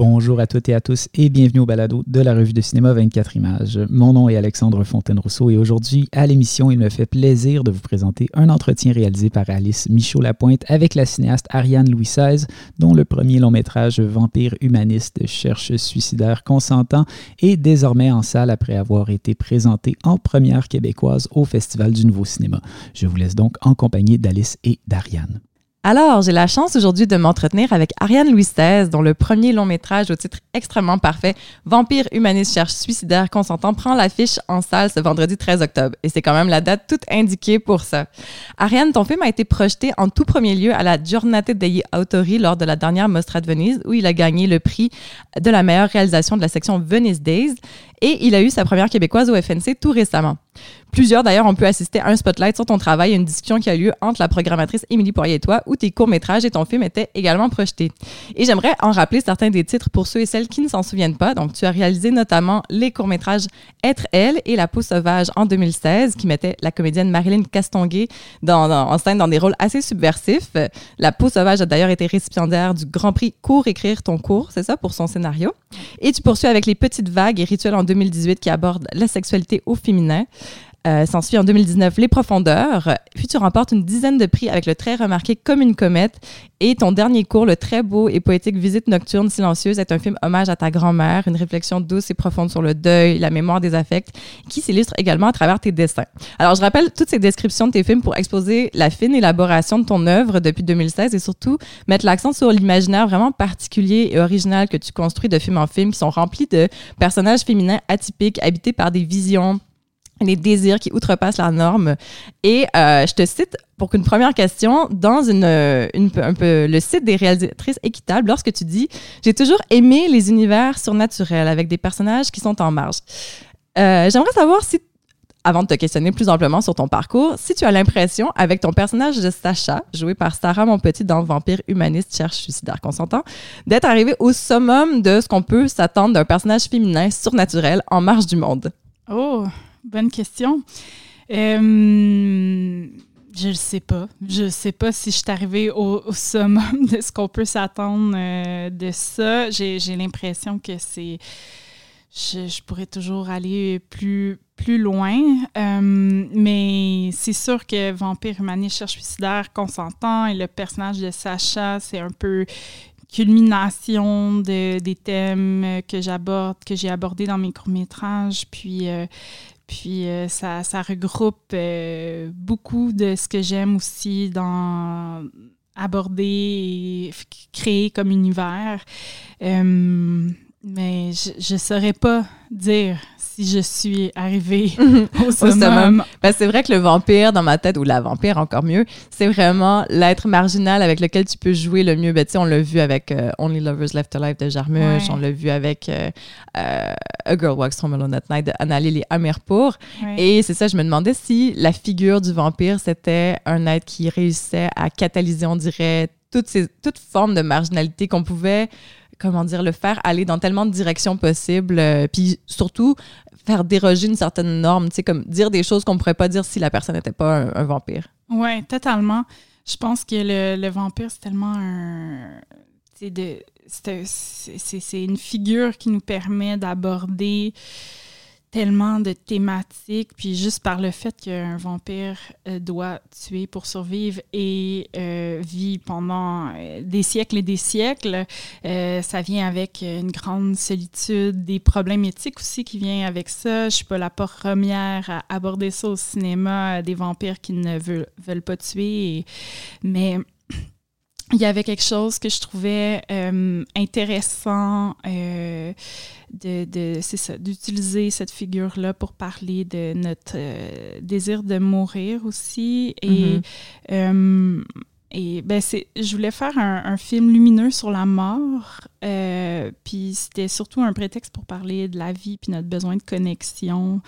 Bonjour à toutes et à tous et bienvenue au balado de la revue de cinéma 24 images. Mon nom est Alexandre Fontaine-Rousseau et aujourd'hui, à l'émission, il me fait plaisir de vous présenter un entretien réalisé par Alice Michaud-Lapointe avec la cinéaste Ariane Louis XVI, dont le premier long métrage Vampire humaniste cherche suicidaire consentant est désormais en salle après avoir été présenté en première québécoise au Festival du Nouveau Cinéma. Je vous laisse donc en compagnie d'Alice et d'Ariane. Alors, j'ai la chance aujourd'hui de m'entretenir avec Ariane Louis XVI, dont le premier long métrage au titre extrêmement parfait, Vampire humaniste cherche suicidaire consentant, prend l'affiche en salle ce vendredi 13 octobre. Et c'est quand même la date toute indiquée pour ça. Ariane, ton film a été projeté en tout premier lieu à la Giornate degli Autori lors de la dernière Mostra de Venise, où il a gagné le prix de la meilleure réalisation de la section Venice Days. Et il a eu sa première québécoise au FNC tout récemment. Plusieurs, d'ailleurs, ont pu assister à un spotlight sur ton travail et une discussion qui a lieu entre la programmatrice Émilie Poirier et toi, où tes courts-métrages et ton film étaient également projetés. Et j'aimerais en rappeler certains des titres pour ceux et celles qui ne s'en souviennent pas. Donc, tu as réalisé notamment les courts-métrages Être elle et La peau sauvage en 2016, qui mettait la comédienne Marilyn Castonguay en scène dans des rôles assez subversifs. La peau sauvage a d'ailleurs été récipiendaire du Grand Prix Cours écrire ton cours, c'est ça, pour son scénario. Et tu poursuis avec Les Petites Vagues et Rituels en 2018 qui abordent la sexualité au féminin. Euh, S'ensuit en 2019 Les Profondeurs. Puis tu remportes une dizaine de prix avec le très remarqué Comme une comète. Et ton dernier cours, le très beau et poétique Visite nocturne silencieuse, est un film hommage à ta grand-mère, une réflexion douce et profonde sur le deuil, la mémoire des affects, qui s'illustre également à travers tes dessins. Alors je rappelle toutes ces descriptions de tes films pour exposer la fine élaboration de ton œuvre depuis 2016 et surtout mettre l'accent sur l'imaginaire vraiment particulier et original que tu construis de film en film qui sont remplis de personnages féminins atypiques, habités par des visions, des désirs qui outrepassent la norme. Et euh, je te cite pour qu'une première question, dans une, euh, une un peu le site des réalisatrices équitables, lorsque tu dis J'ai toujours aimé les univers surnaturels avec des personnages qui sont en marge. Euh, J'aimerais savoir si, avant de te questionner plus amplement sur ton parcours, si tu as l'impression, avec ton personnage de Sacha, joué par Sarah Monpetit dans Vampire humaniste cherche suicidaire consentant, d'être arrivé au summum de ce qu'on peut s'attendre d'un personnage féminin surnaturel en marge du monde. Oh, bonne question. Euh, je ne sais pas. Je ne sais pas si je suis arrivée au, au summum de ce qu'on peut s'attendre euh, de ça. J'ai l'impression que c'est... Je, je pourrais toujours aller plus, plus loin. Euh, mais c'est sûr que Vampire humaniste cherche suicidaire consentant et le personnage de Sacha, c'est un peu culmination de, des thèmes que j'aborde, que j'ai abordés dans mes courts-métrages. Puis, puis euh, ça, regroupe euh, beaucoup de ce que j'aime aussi dans aborder et créer comme univers. Euh, mais je ne saurais pas dire si je suis arrivée au summum. Ben, c'est vrai que le vampire, dans ma tête, ou la vampire encore mieux, c'est vraiment l'être marginal avec lequel tu peux jouer le mieux. Ben, tu sais, on l'a vu avec euh, Only Lovers Left Alive de Jarmusch, Ouais. on l'a vu avec euh, euh, A Girl Walks Home Alone at Night de Annalille Amirpour. Ouais. Et c'est ça, je me demandais si la figure du vampire, c'était un être qui réussissait à catalyser, on dirait, toutes ces, toute forme de marginalité qu'on pouvait, comment dire, le faire aller dans tellement de directions possibles, euh, puis surtout faire déroger une certaine norme, tu sais, comme dire des choses qu'on ne pourrait pas dire si la personne n'était pas un, vampire. Oui, totalement. Je pense que le, le vampire, c'est tellement un. c'est une figure qui nous permet d'aborder tellement de thématiques, puis juste par le fait qu'un vampire euh, doit tuer pour survivre et euh, vit pendant euh, des siècles et des siècles, euh, ça vient avec une grande solitude, des problèmes éthiques aussi qui viennent avec ça. Je suis pas la première à aborder ça au cinéma, euh, des vampires qui ne veulent, pas tuer, mais il y avait quelque chose que je trouvais euh, intéressant euh, de, de c'est ça, d'utiliser cette figure-là pour parler de notre euh, désir de mourir aussi. Et Mhm. euh, et ben c'est, je voulais faire un, film lumineux sur la mort, euh, puis c'était surtout un prétexte pour parler de la vie puis notre besoin de connexion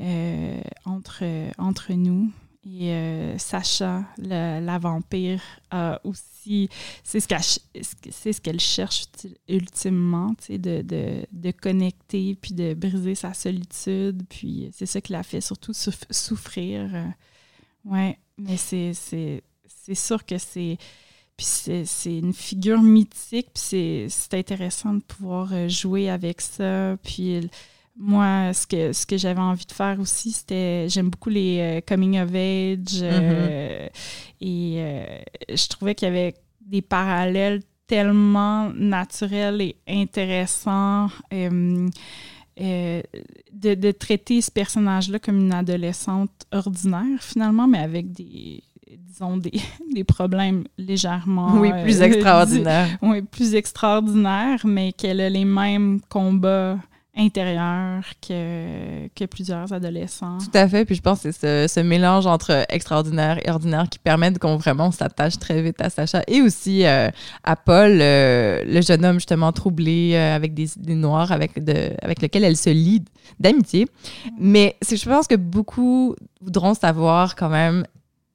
euh, entre, entre nous. Et euh, Sacha, la vampire, a aussi, c'est ce qu'elle, ce qu'elle cherche ultimement, de, de, de, connecter puis de briser sa solitude. Puis c'est ça qui l'a fait surtout souffrir. Ouais, mais c'est sûr que c'est. Puis c'est une figure mythique, puis c'est intéressant de pouvoir euh, jouer avec ça. Puis moi, ce que, ce que j'avais envie de faire aussi, c'était. J'aime beaucoup les euh, coming of age. Euh, mm-hmm. et je trouvais qu'il y avait des parallèles tellement naturels et intéressants. de, de, traiter ce personnage-là comme une adolescente ordinaire, finalement, mais avec des, disons, des, des problèmes légèrement... Oui, plus euh, extraordinaires. oui, plus extraordinaires, mais qu'elle a les mêmes combats intérieurs que, que plusieurs adolescents. Tout à fait. Puis je pense que c'est ce, ce, mélange entre extraordinaire et ordinaire qui permet qu'on vraiment s'attache très vite à Sacha et aussi euh, à Paul, euh, le jeune homme justement troublé avec des idées noires avec, de, avec lequel elle se lie d'amitié. Mais je pense que beaucoup voudront savoir quand même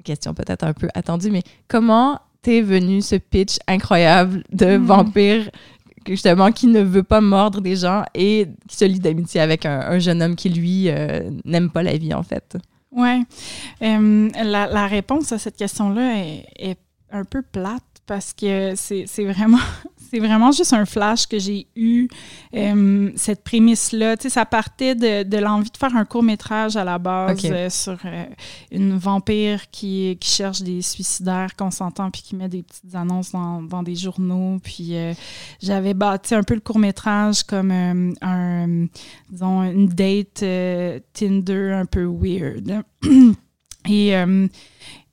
question peut-être un peu attendue, mais comment t'es venu ce pitch incroyable de hmm. vampire justement qui ne veut pas mordre des gens et qui se lie d'amitié avec un, jeune homme qui lui euh, n'aime pas la vie en fait. Ouais, euh, la, réponse à cette question-là est, est, un peu plate parce que c'est vraiment c'est vraiment juste un flash que j'ai eu, euh, cette prémisse-là. Tu sais, ça partait de, de l'envie de faire un court-métrage à la base euh, sur euh, une vampire qui, qui, cherche des suicidaires consentants puis qui met des petites annonces dans, dans des journaux. Puis j'avais bâti un peu le court-métrage comme un, disons, une date Tinder un peu weird. Et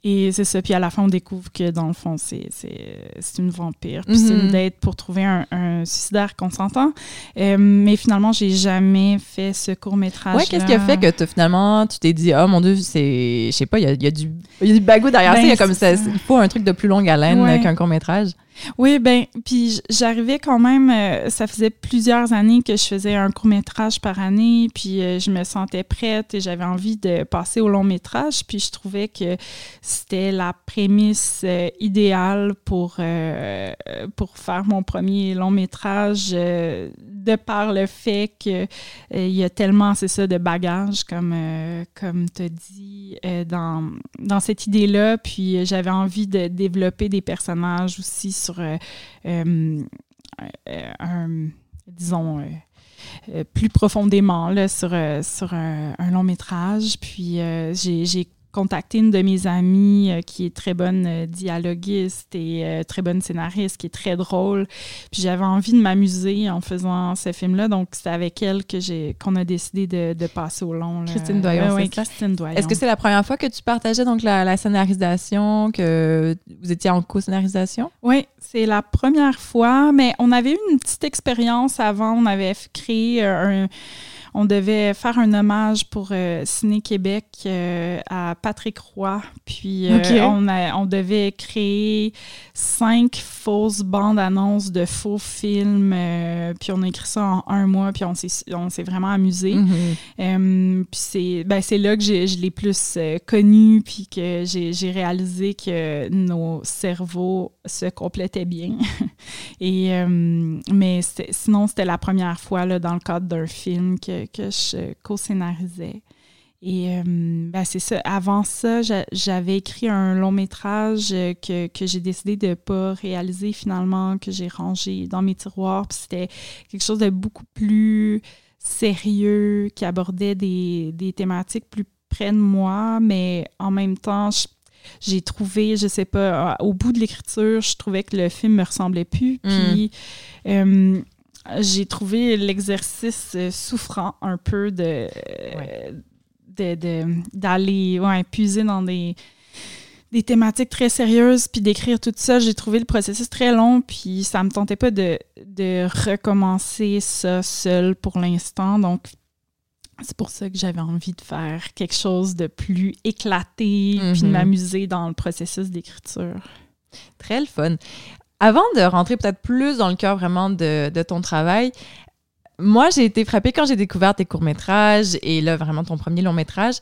et c'est ça. Puis à la fin, on découvre que dans le fond, c'est, une vampire. Puis c'est une mhm. date pour trouver un, un suicidaire consentant. Euh, mais finalement, j'ai jamais fait ce court-métrage. Ouais, qu'est-ce qui a fait que finalement, tu t'es dit, oh mon Dieu, c'est. Je sais pas, il y a, y, a du, y a du bagou derrière ça. Il y a ben, comme ça. Il faut un truc de plus longue haleine qu'un court-métrage. Oui, ben, puis j'arrivais quand même, euh, ça faisait plusieurs années que je faisais un court métrage par année, puis euh, je me sentais prête et j'avais envie de passer au long métrage, puis je trouvais que c'était la prémisse euh, idéale pour, pour faire mon premier long métrage, de par le fait qu'il y a tellement, c'est ça, de bagages, comme, comme tu as dit, dans, dans cette idée-là, puis j'avais envie de développer des personnages aussi sur euh, euh, un, disons, euh, plus profondément sur un, long métrage. Puis j'ai contacté une de mes amies euh, qui est très bonne euh, dialoguiste et euh, très bonne scénariste, qui est très drôle. Puis j'avais envie de m'amuser en faisant ce film-là. Donc, c'est avec elle que j'ai qu'on a décidé de, de, passer au long. Christine Doyon. oui, Christine Doyon. Est-ce que c'est la première fois que tu partageais donc la, scénarisation, que vous étiez en co-scénarisation? Oui, c'est la première fois, mais on avait eu une petite expérience avant. On avait créé un on devait faire un hommage pour euh, Ciné Québec euh, à Patrick Roy. Puis euh, on, on devait créer cinq fausses bandes annonces de faux films. puis on a écrit ça en un mois. Puis on s'est vraiment amusé. Mm-hmm. puis ben, c'est là que je l'ai plus connu. Puis que j'ai réalisé que nos cerveaux se complétaient bien. Et, mais sinon, c'était la première fois là, dans le cadre d'un film que, que, je co-scénarisais. Et euh, ben, c'est ça. Avant ça, j'avais écrit un long métrage que, que j'ai décidé de ne pas réaliser finalement, que j'ai rangé dans mes tiroirs. c'était quelque chose de beaucoup plus sérieux, qui abordait des, des, thématiques plus près de moi, mais en même temps, j'ai trouvé, je sais pas, au bout de l'écriture, je trouvais que le film me ressemblait plus. Mm. Puis. Euh, j'ai trouvé l'exercice euh, souffrant un peu de d'aller ouais, puiser dans des, des thématiques très sérieuses puis d'écrire tout ça. J'ai trouvé le processus très long puis ça me tentait pas de, de recommencer ça seul pour l'instant. Donc, c'est pour ça que j'avais envie de faire quelque chose de plus éclaté puis de mm-hmm. m'amuser dans le processus d'écriture. Très le fun. Avant de rentrer peut-être plus dans le cœur vraiment de, de ton travail, moi, j'ai été frappée quand j'ai découvert tes courts-métrages et là, vraiment ton premier long-métrage.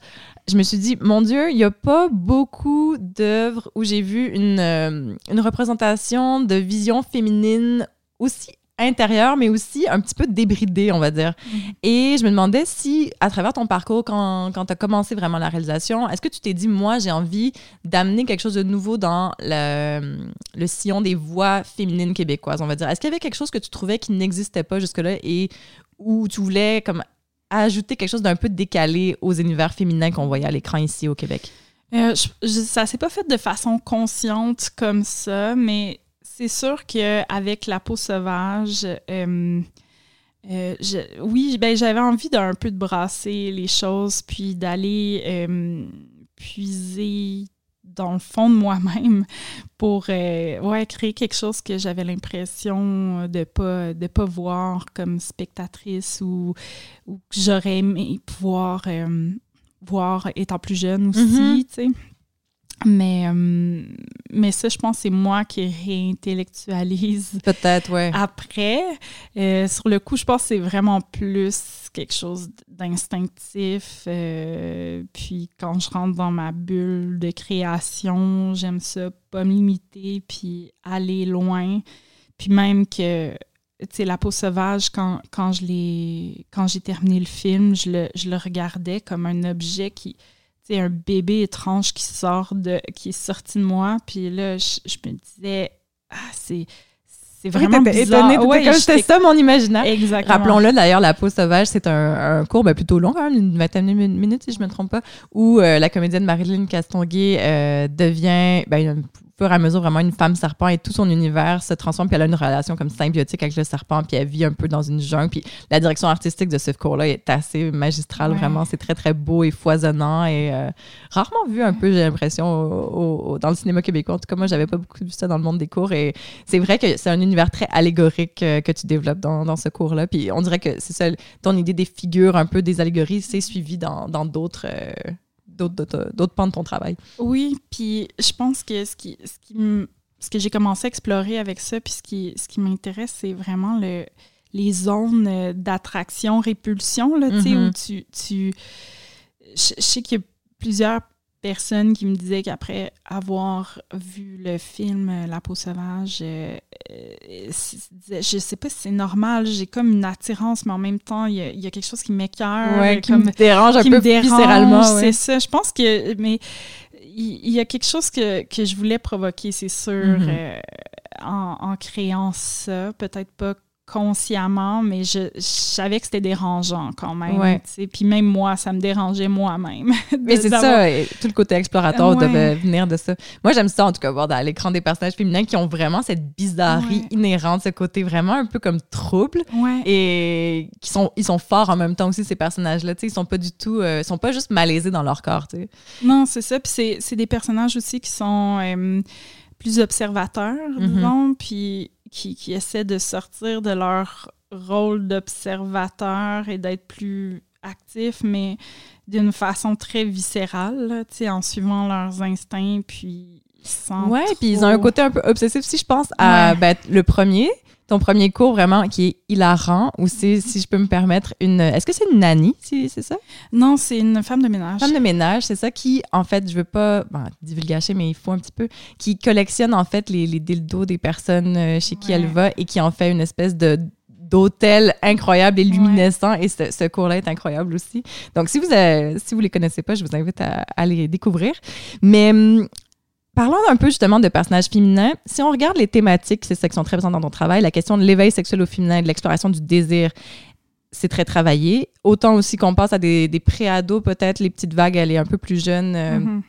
Je me suis dit, mon Dieu, il n'y a pas beaucoup d'œuvres où j'ai vu une, euh, une représentation de vision féminine aussi intérieure, mais aussi un petit peu débridée, on va dire. Mhm. Et je me demandais si, à travers ton parcours, quand, quand tu as commencé vraiment la réalisation, est-ce que tu t'es dit, moi, j'ai envie d'amener quelque chose de nouveau dans le, le sillon des voix féminines québécoises, on va dire? Est-ce qu'il y avait quelque chose que tu trouvais qui n'existait pas jusque-là et où tu voulais comme ajouter quelque chose d'un peu décalé aux univers féminins qu'on voyait à l'écran ici au Québec? Euh, je- je- ça s'est pas fait de façon consciente comme ça, mais c'est sûr qu'avec la peau sauvage, euh, euh, je- oui, ben, j'avais envie d'un peu de brasser les choses, puis d'aller euh, puiser dans le fond de moi-même pour euh, ouais, créer quelque chose que j'avais l'impression de pas de pas voir comme spectatrice ou, ou que j'aurais aimé pouvoir euh, voir étant plus jeune aussi, Mhm. tu sais. Mais, euh, mais ça, je pense que c'est moi qui réintellectualise Peut-être, ouais. après. Euh, sur le coup, je pense que c'est vraiment plus quelque chose d'instinctif. euh, puis quand je rentre dans ma bulle de création, j'aime ça, pas me limiter, puis aller loin. Puis même que, tu sais, La peau sauvage, quand, quand je l'ai- quand j'ai terminé le film, je le, je le regardais comme un objet qui, sais, un bébé étrange qui sort de, qui est sorti de moi. Puis là, je, je me disais, ah, c'est, c'est vraiment Oui, bizarre. étonnée, Ouais, comme, c'était ça mon imaginaire. Exactement. Rappelons-le d'ailleurs, La peau sauvage, c'est un, un cours ben, plutôt long, quand même, une vingtaine de min- minutes si je ne me trompe pas, où euh, la comédienne Marilyn Castonguay euh, devient, ben, au fur et à mesure, vraiment une femme serpent et tout son univers se transforme, puis elle a une relation comme symbiotique avec le serpent, puis elle vit un peu dans une jungle. Puis la direction artistique de ce cours-là est assez magistrale, Ouais. vraiment. C'est très, très beau et foisonnant et euh, rarement vu un peu, j'ai l'impression, au- au- dans le cinéma québécois. En tout cas, moi, j'avais pas beaucoup vu ça dans le monde des cours et c'est vrai que c'est un univers très allégorique euh, que tu développes dans, dans ce cours-là. Puis on dirait que c'est ça, ton idée des figures, un peu des allégories, c'est suivi dans dans d'autres euh, d'autres d'autres- pans de ton travail. Oui, puis je pense que ce qui, ce qui ce que j'ai commencé à explorer avec ça, puis ce qui, ce qui m'intéresse, c'est vraiment le, les zones euh, d'attraction-répulsion, là, tu sais, Mhm. où tu... tu je, je sais qu'il y a plusieurs personnes qui me disaient qu'après avoir vu le film euh, La peau sauvage, euh, euh, je sais pas si c'est normal, j'ai comme une attirance, mais en même temps, il y a, il y a quelque chose qui m'écœure. qui comme- me dérange un qui peu me dérange, viscéralement. ouais. C'est ça. Je pense que. Mais il y, a quelque chose que, que je voulais provoquer, c'est sûr, Mhm. euh, en, en créant ça. Peut-être pas consciemment, mais je, je savais que c'était dérangeant quand même. Ouais. Puis même moi, ça me dérangeait moi-même. Mais c'est ça, et tout le côté exploratoire Ouais. devait venir de ça. Moi, j'aime ça, en tout cas, voir à l'écran des personnages féminins qui ont vraiment cette bizarrerie Ouais. inhérente, ce côté vraiment un peu comme trouble. Et qui sont ils sont forts en même temps aussi ces personnages là tu sais ils sont pas du tout euh, ils sont pas juste malaisés dans leur corps Non, c'est ça. Puis c'est- c'est des personnages aussi qui sont euh, plus observateurs, Mhm. disons, puis qui, qui essaient de sortir de leur rôle d'observateur et d'être plus actifs, mais d'une façon très viscérale, là, tu sais, en suivant leurs instincts, puis sans ouais puis ils ont un côté un peu obsessif si je pense à Ouais. ben, le premier ton premier cours vraiment qui est hilarant ou c'est si je peux me permettre une est-ce que c'est une nanny si c'est ça? Non, c'est une femme de ménage. femme de ménage c'est ça qui en fait je veux pas bon, divulgacher mais il faut un petit peu qui collectionne en fait les, les dildos des personnes euh, chez qui Ouais. elle va et qui en fait une espèce de d'hôtel incroyable et luminescent et ce, ce cours-là est incroyable aussi. Donc si vous euh, si vous les connaissez pas, je vous invite à, à les découvrir. Mais hum, Parlons un peu justement de personnages féminins. Si on regarde les thématiques, c'est ça qui sont très présentes dans ton travail, la question de l'éveil sexuel au féminin de l'exploration du désir, c'est très travaillé. Autant aussi qu'on passe à des, des pré-ados, peut-être, les petites vagues, elle est un peu plus jeune. euh, Mhm.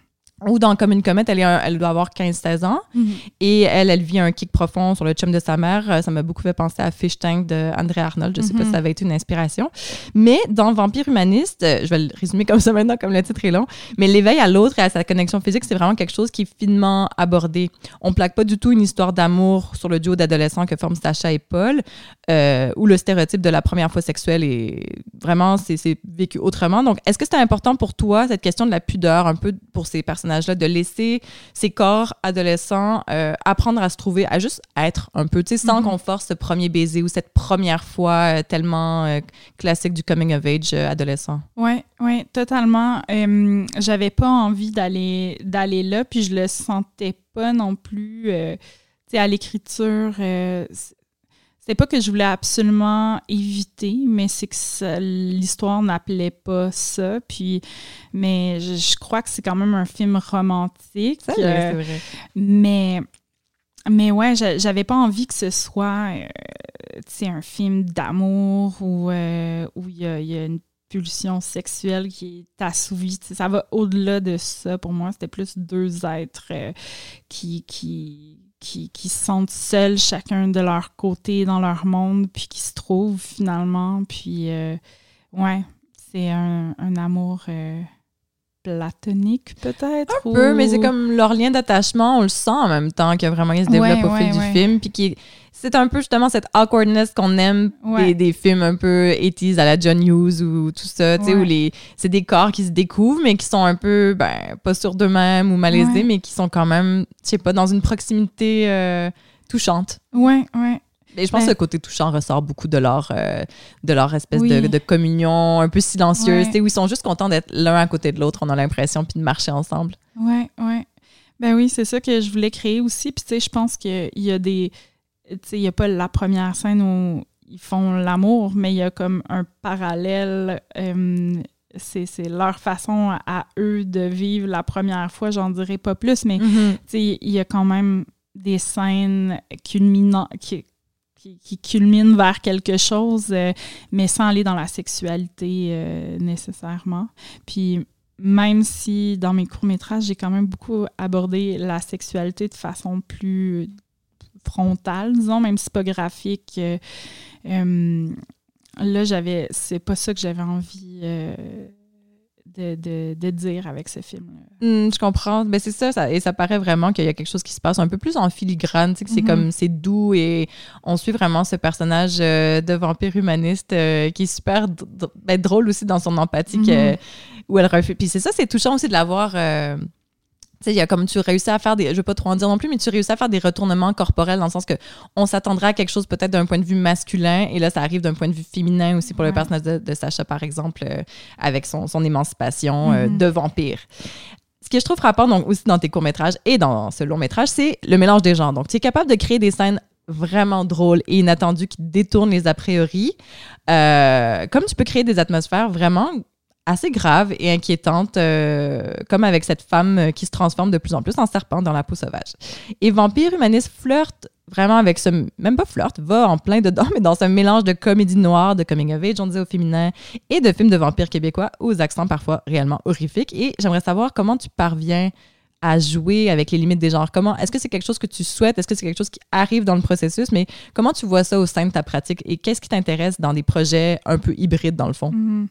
Ou dans Comme une comète, elle, est un- elle doit avoir 15-16 ans. Mhm. Et elle, elle vit un kick profond sur le chum de sa mère. Euh, Ça m'a beaucoup fait penser à Fish Tank de André Arnold. Je sais pas Mhm. si ça avait été une inspiration. Mais dans Vampire humaniste, euh, je vais le résumer comme ça maintenant, comme le titre est long, mais l'éveil à l'autre et à sa connexion physique, c'est vraiment quelque chose qui est finement abordé. On plaque pas du tout une histoire d'amour sur le duo d'adolescents que forment Sacha et Paul, euh, où le stéréotype de la première fois sexuelle est vraiment, c'est vécu autrement. Donc, est-ce que c'était important pour toi, cette question de la pudeur, un peu pour ces personnages personnages-là, de laisser ces corps adolescents euh, apprendre à se trouver, à juste être un peu, tu sais, sans Mhm. qu'on force ce premier baiser ou cette première fois euh, tellement euh, classique du coming of age adolescent. Oui, oui, totalement. J'avais pas envie d'aller d'aller là, puis je le sentais pas non plus. tu sais, à l'écriture, euh, c- c'était pas que je voulais absolument éviter, mais c'est que l'histoire n'appelait pas ça. Puis, mais je, je crois que c'est quand même un film romantique. Ça, euh, c'est vrai. mais, mais ouais, j'a- j'avais pas envie que ce soit euh, un film d'amour où euh, où il y, a, y a une pulsion sexuelle qui est assouvie. Ça va au-delà de ça. Pour moi, c'était plus deux êtres euh, qui, qui, qui, se sentent seuls chacun de leur côté dans leur monde, puis qui se trouvent finalement. Puis, euh, ouais, c'est un, un amour euh, platonique peut-être. Un peu, mais c'est comme leur lien d'attachement, on le sent en même temps que vraiment il se développe Ouais, au fil ouais, du film. Puis qui c'est un peu justement cette awkwardness qu'on aime des, des films un peu 80s à la John Hughes ou tout ça, tu sais, où les, c'est des corps qui se découvrent, mais qui sont un peu, ben, pas sûrs d'eux-mêmes ou malaisés, mais qui sont quand même, je sais pas, dans une proximité euh, touchante. Ouais, ouais. Et je pense Ben- que le côté touchant ressort beaucoup de leur, euh, de leur espèce Oui. de, de communion un peu silencieuse, Ouais. où ils sont juste contents d'être l'un à côté de l'autre, on a l'impression, puis de marcher ensemble. Ouais, ouais. Ben oui, c'est ça que je voulais créer aussi. Puis, tu sais, je pense qu'il y a des. Tu sais, il n'y a pas la première scène où ils font l'amour, mais il y a comme un parallèle. euh, c'est c'est leur façon à, eux de vivre la première fois, j'en dirais pas plus, mais Mm-hmm. tu sais, il y a quand même des scènes culminant, qui, qui, culminent vers quelque chose, euh, mais sans aller dans la sexualité euh, nécessairement. Puis même si dans mes courts-métrages, j'ai quand même beaucoup abordé la sexualité de façon plus frontale, disons, même si pas graphique. euh, là, j'avais. C'est pas ça que j'avais envie de, de- de dire avec ce film-là. Hmm, je comprends. Ben, c'est ça, ça- et ça paraît vraiment qu'il y a quelque chose qui se passe un peu plus en filigrane, tu sais, que c'est Mhm. comme, c'est doux et on suit vraiment ce personnage euh, de vampire humaniste euh, qui est super ben, drôle aussi dans son empathie, Mhm. que- où elle. Puis c'est ça, c'est touchant aussi de l'avoir. euh, tu sais, il y a comme tu réussis à faire des, je veux pas trop en dire non plus, mais tu réussis à faire des retournements corporels dans le sens que on s'attendrait à quelque chose peut-être d'un point de vue masculin et là ça arrive d'un point de vue féminin aussi pour le personnage de, de Sacha par exemple euh, avec son, son émancipation euh, Mhm. de vampire. Ce que je trouve frappant donc aussi dans tes courts-métrages et dans ce long-métrage, c'est le mélange des genres. Donc tu es capable de créer des scènes vraiment drôles et inattendues qui détournent les a priori, euh, comme tu peux créer des atmosphères vraiment assez graves et inquiétantes, euh, comme avec cette femme euh, qui se transforme de plus en plus en serpent dans la peau sauvage. Et Vampire Humaniste flirte vraiment avec ce... Même pas flirte, va en plein dedans, mais dans ce mélange de comédie noire, de coming of age, on disait au féminin, et de films de vampires québécois aux accents parfois réellement horrifiques. Et j'aimerais savoir comment tu parviens à jouer avec les limites des genres. Comment est-ce que c'est quelque chose que tu souhaites? Est-ce que c'est quelque chose qui arrive dans le processus? Mais comment tu vois ça au sein de ta pratique et qu'est-ce qui t'intéresse dans des projets un peu hybrides dans le fond? Mhm.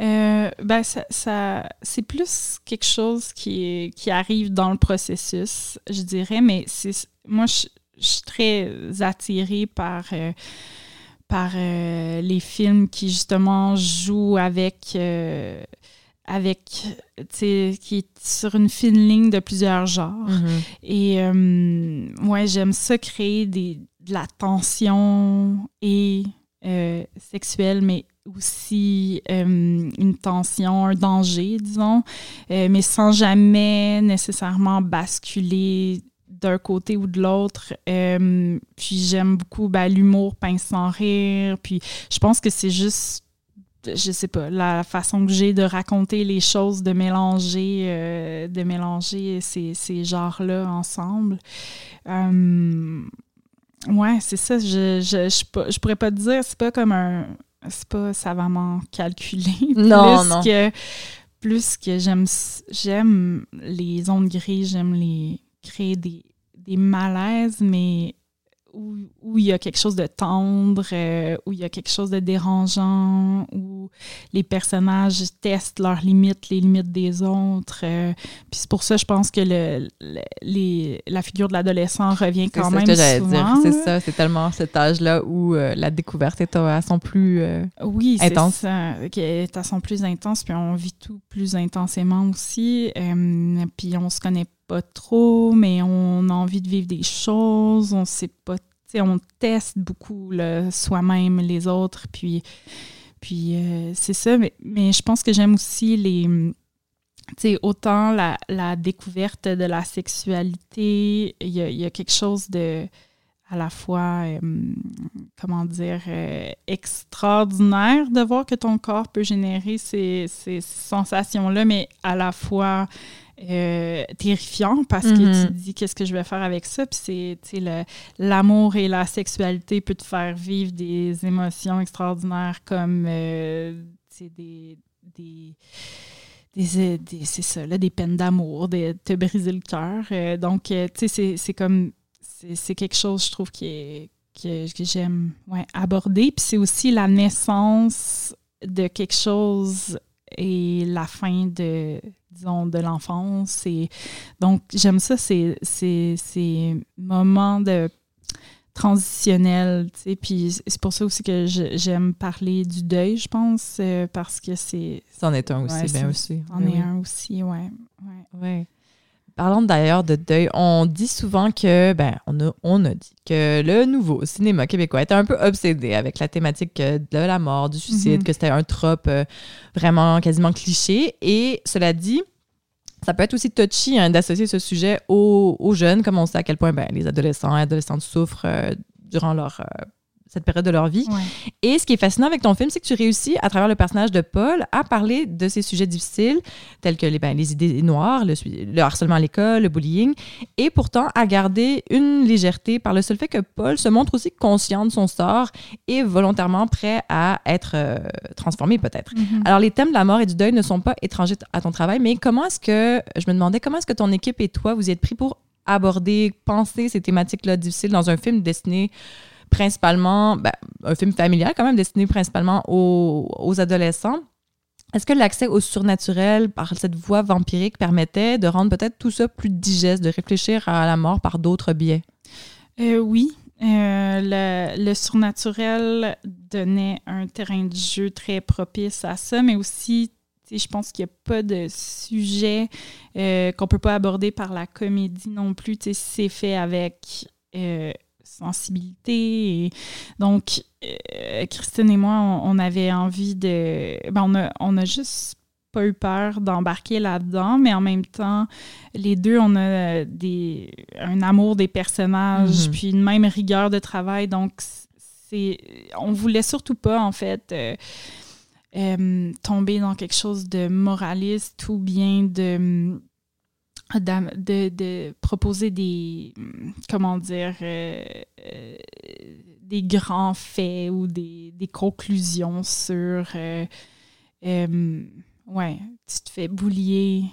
Euh, ben, ça, c'est plus quelque chose qui, qui arrive dans le processus, je dirais, mais moi, je, je suis très attirée par, euh, par euh, les films qui, justement, jouent avec. Avec, qui est sur une fine ligne de plusieurs genres. Et euh, ouais, j'aime ça créer des, de la tension et euh, sexuelle, mais aussi euh, une tension, un danger, disons, euh, mais sans jamais nécessairement basculer d'un côté ou de l'autre. Puis j'aime beaucoup ben, l'humour pince sans rire. Puis je pense que c'est juste je sais pas, la façon que j'ai de raconter les choses, de mélanger, euh, de mélanger ces, ces genres-là ensemble. Euh, ouais, c'est ça. Je, je, je, je pourrais pas te dire, c'est pas comme un. C'est pas savamment calculé. Non, plus non. Que, plus que j'aime j'aime les ondes grises, j'aime les créer des, des malaises, mais où, il y a quelque chose de tendre, euh, où il y a quelque chose de dérangeant, où les personnages testent leurs limites, les limites des autres. Euh, puis c'est pour ça, je pense que le, les, la figure de l'adolescent revient quand même C'est que dire. C'est ça, c'est tellement cet âge-là où euh, la découverte est à son plus oui, intense. Oui, qui est à son plus intense, puis on vit tout plus intensément aussi. puis on se connaît pas trop, mais on a envie de vivre des choses, on sait pas, on teste beaucoup soi-même, les autres, puis, puis euh, c'est ça, mais, mais, je pense que j'aime aussi les... autant la, la, découverte de la sexualité, il y a, quelque chose de à la fois, euh, comment dire, euh, extraordinaire de voir que ton corps peut générer ces, ces sensations-là, mais à la fois euh, terrifiant parce que tu te dis qu'est-ce que je vais faire avec ça? Puis c'est l'amour et la sexualité peut te faire vivre des émotions extraordinaires comme euh, des, des, des, des c'est ça, là, des peines d'amour, de te briser le cœur. Euh, donc, tu sais, c'est comme c'est quelque chose, je trouve, qui est que, que j'aime ouais, aborder. Puis c'est aussi la naissance de quelque chose et la fin de, disons, de l'enfance. Et donc, j'aime ça, ces, ces, moments de transitionnels, tu sais, puis c'est pour ça aussi que j'aime parler du deuil, je pense, euh, parce que c'est... C'en est un aussi, bien aussi. C'en est un aussi, ouais. ouais. ouais. Parlons d'ailleurs de deuil. On dit souvent que, ben, on a, on a dit que le nouveau cinéma québécois était un peu obsédé avec la thématique euh, de la mort, du suicide, mhm. que c'était un trope euh, vraiment quasiment cliché. Et cela dit, ça peut être aussi touchy hein, d'associer ce sujet aux, jeunes, comme on sait à quel point ben, les adolescents et adolescentes souffrent euh, durant leur cette période de leur vie. Et ce qui est fascinant avec ton film, c'est que tu réussis, à travers le personnage de Paul, à parler de ces sujets difficiles, tels que les, ben, les idées noires, le, le harcèlement à l'école, le bullying, et pourtant à garder une légèreté par le seul fait que Paul se montre aussi conscient de son sort et volontairement prêt à être euh, transformé peut-être. Mm-hmm. Alors les thèmes de la mort et du deuil ne sont pas étrangers à ton travail, mais comment est-ce que, je me demandais, comment est-ce que ton équipe et toi, vous y êtes pris pour aborder, penser ces thématiques-là difficiles dans un film destiné principalement, ben, un film familial quand même, destiné principalement aux, adolescents. Est-ce que l'accès au surnaturel par cette voie vampirique permettait de rendre peut-être tout ça plus digeste, de réfléchir à la mort par d'autres biais? Euh, oui. Euh, le, surnaturel donnait un terrain de jeu très propice à ça, mais aussi, je pense qu'il n'y a pas de sujet euh, qu'on ne peut pas aborder par la comédie non plus. C'est fait avec sensibilité. Et donc, euh, Christine et moi, on, avait envie de... Ben, on, a, on a juste pas eu peur d'embarquer là-dedans, mais en même temps, les deux, on a des, un amour des personnages, mm-hmm. puis une même rigueur de travail. Donc, c'est, on voulait surtout pas, en fait, euh, euh, tomber dans quelque chose de moraliste ou bien de de, de, proposer des, comment dire, euh, euh, des grands faits ou des, des conclusions sur, euh, ouais, tu te fais boulier,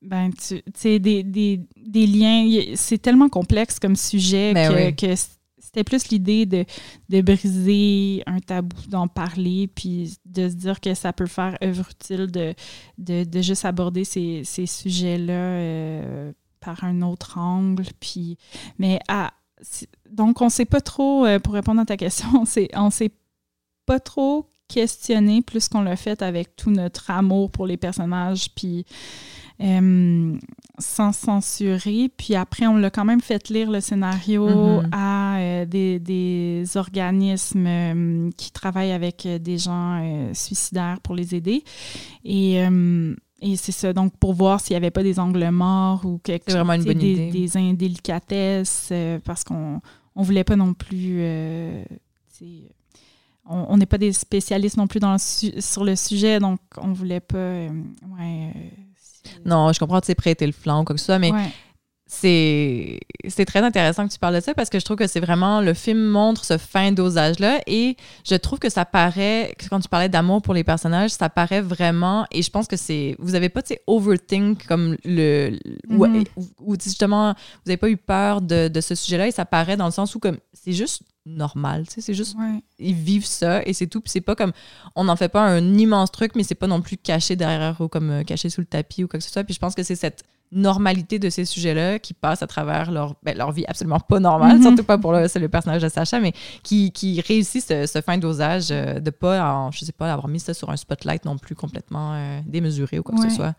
ben, tu sais, des, des, des, liens, c'est tellement complexe comme sujet ben que, que c'était plus l'idée de, briser un tabou, d'en parler, puis de se dire que ça peut faire œuvre utile de, de, juste aborder ces, sujets-là euh, par un autre angle. Puis, mais à, donc, on ne sait pas trop, euh, pour répondre à ta question, on ne sait pas trop questionné plus qu'on l'a fait avec tout notre amour pour les personnages, puis euh, sans censurer. Puis après, on l'a quand même fait lire le scénario mm-hmm. à euh, des, organismes euh, qui travaillent avec des gens suicidaires pour les aider. Et, et c'est ça, donc pour voir s'il n'y avait pas des angles morts ou quelque chose, vraiment une bonne des, idée. des indélicatesses, parce qu'on ne voulait pas non plus on n'est pas des spécialistes non plus dans sur le sujet, donc on voulait pas. ouais, non, je comprends, tu sais, prêter le flanc ou quoi que ce soit, mais c'est c'est très intéressant que tu parles de ça parce que je trouve que c'est vraiment le film montre ce fin dosage là et je trouve que ça paraît quand tu parlais d'amour pour les personnages ça paraît vraiment et je pense que c'est vous avez pas tu sais overthink comme le ou, Mhm. ou justement vous avez pas eu peur de, de ce sujet là et ça paraît dans le sens où comme c'est juste normal c'est juste Ouais. ils vivent ça et c'est tout. Puis c'est pas comme on n'en fait pas un immense truc, mais c'est pas non plus caché derrière ou comme euh, caché sous le tapis ou quoi que ce soit. Puis je pense que c'est cette normalité de ces sujets-là qui passe à travers leur, ben, leur vie absolument pas normale, Mhm. surtout pas pour le, le personnage de Sacha, mais qui, qui réussit ce, ce fin dosage euh, de pas, en, je sais pas, avoir mis ça sur un spotlight non plus complètement euh, démesuré ou quoi que ce soit.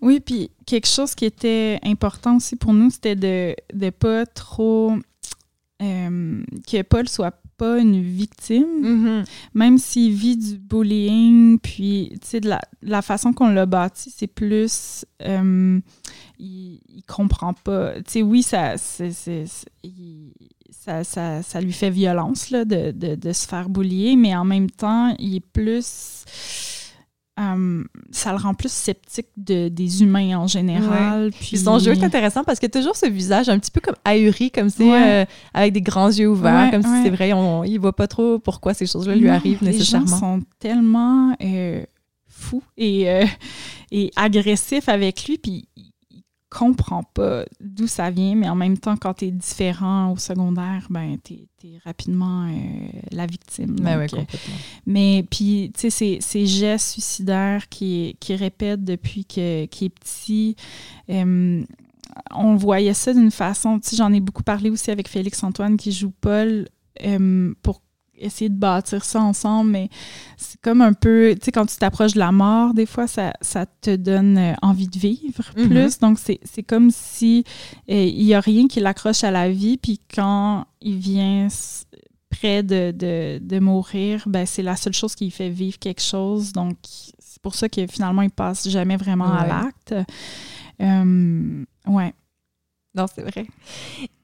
Oui, puis quelque chose qui était important aussi pour nous, c'était de ne pas trop. Euh, que Paul soit pas une victime, Mhm. même s'il vit du bullying, puis, tu sais, de la, la façon qu'on l'a bâti, c'est plus. euh, il, il comprend pas. Tu sais, oui, ça, il- ça, ça, ça lui fait violence là, de, de, de se faire boulier, mais en même temps, il est plus. Euh, ça le rend plus sceptique de, des humains en général. Puis Puis son jeu est intéressant parce qu'il y a toujours ce visage un petit peu comme ahuri, comme si, Ouais. euh, avec des grands yeux ouverts, Ouais, comme si ouais. c'est vrai, on, il voit pas trop pourquoi ces choses-là lui Non, arrivent Les nécessairement. gens sont tellement euh, fous et, euh, et agressifs avec lui, puis il il comprend pas d'où ça vient, mais en même temps, quand tu es différent au secondaire, ben, tu es, rapidement euh, la victime. Donc, ouais, euh, complètement. mais puis, tu sais, ces, ces gestes suicidaires qui, qui répète depuis qu'il est petit, euh, on voyait ça d'une façon, tu sais, j'en ai beaucoup parlé aussi avec Félix-Antoine qui joue Paul euh, pour essayer de bâtir ça ensemble, mais c'est comme un peu, tu sais, quand tu t'approches de la mort, des fois, ça, ça te donne euh, envie de vivre Mhm. plus. Donc, c'est comme si euh, il n'y a rien qui l'accroche à la vie, puis quand il vient près de, de, de mourir, ben, c'est la seule chose qui lui fait vivre quelque chose. Donc, c'est pour ça que finalement, il passe jamais vraiment à l'acte. Euh, ouais. Non, c'est vrai.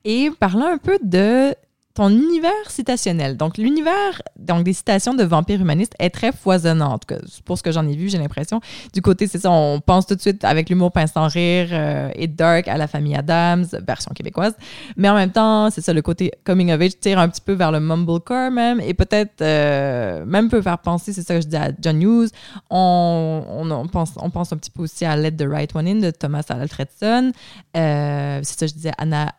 Et parlons un peu de ton univers citationnel. Donc, l'univers donc des citations de vampires humanistes est très foisonnant. En tout cas, pour ce que j'en ai vu, j'ai l'impression. Du côté, c'est ça, on pense tout de suite avec l'humour pince sans rire euh, et dark à la famille Adams, version québécoise. Mais en même temps, c'est ça, le côté coming of age tire un petit peu vers le mumblecore même et peut-être euh, même peut faire penser, c'est ça que je dis à John Hughes. On, on, pense, on pense un petit peu aussi à Let the Right One In de Thomas Alfredson. Euh, c'est ça, je disais Anna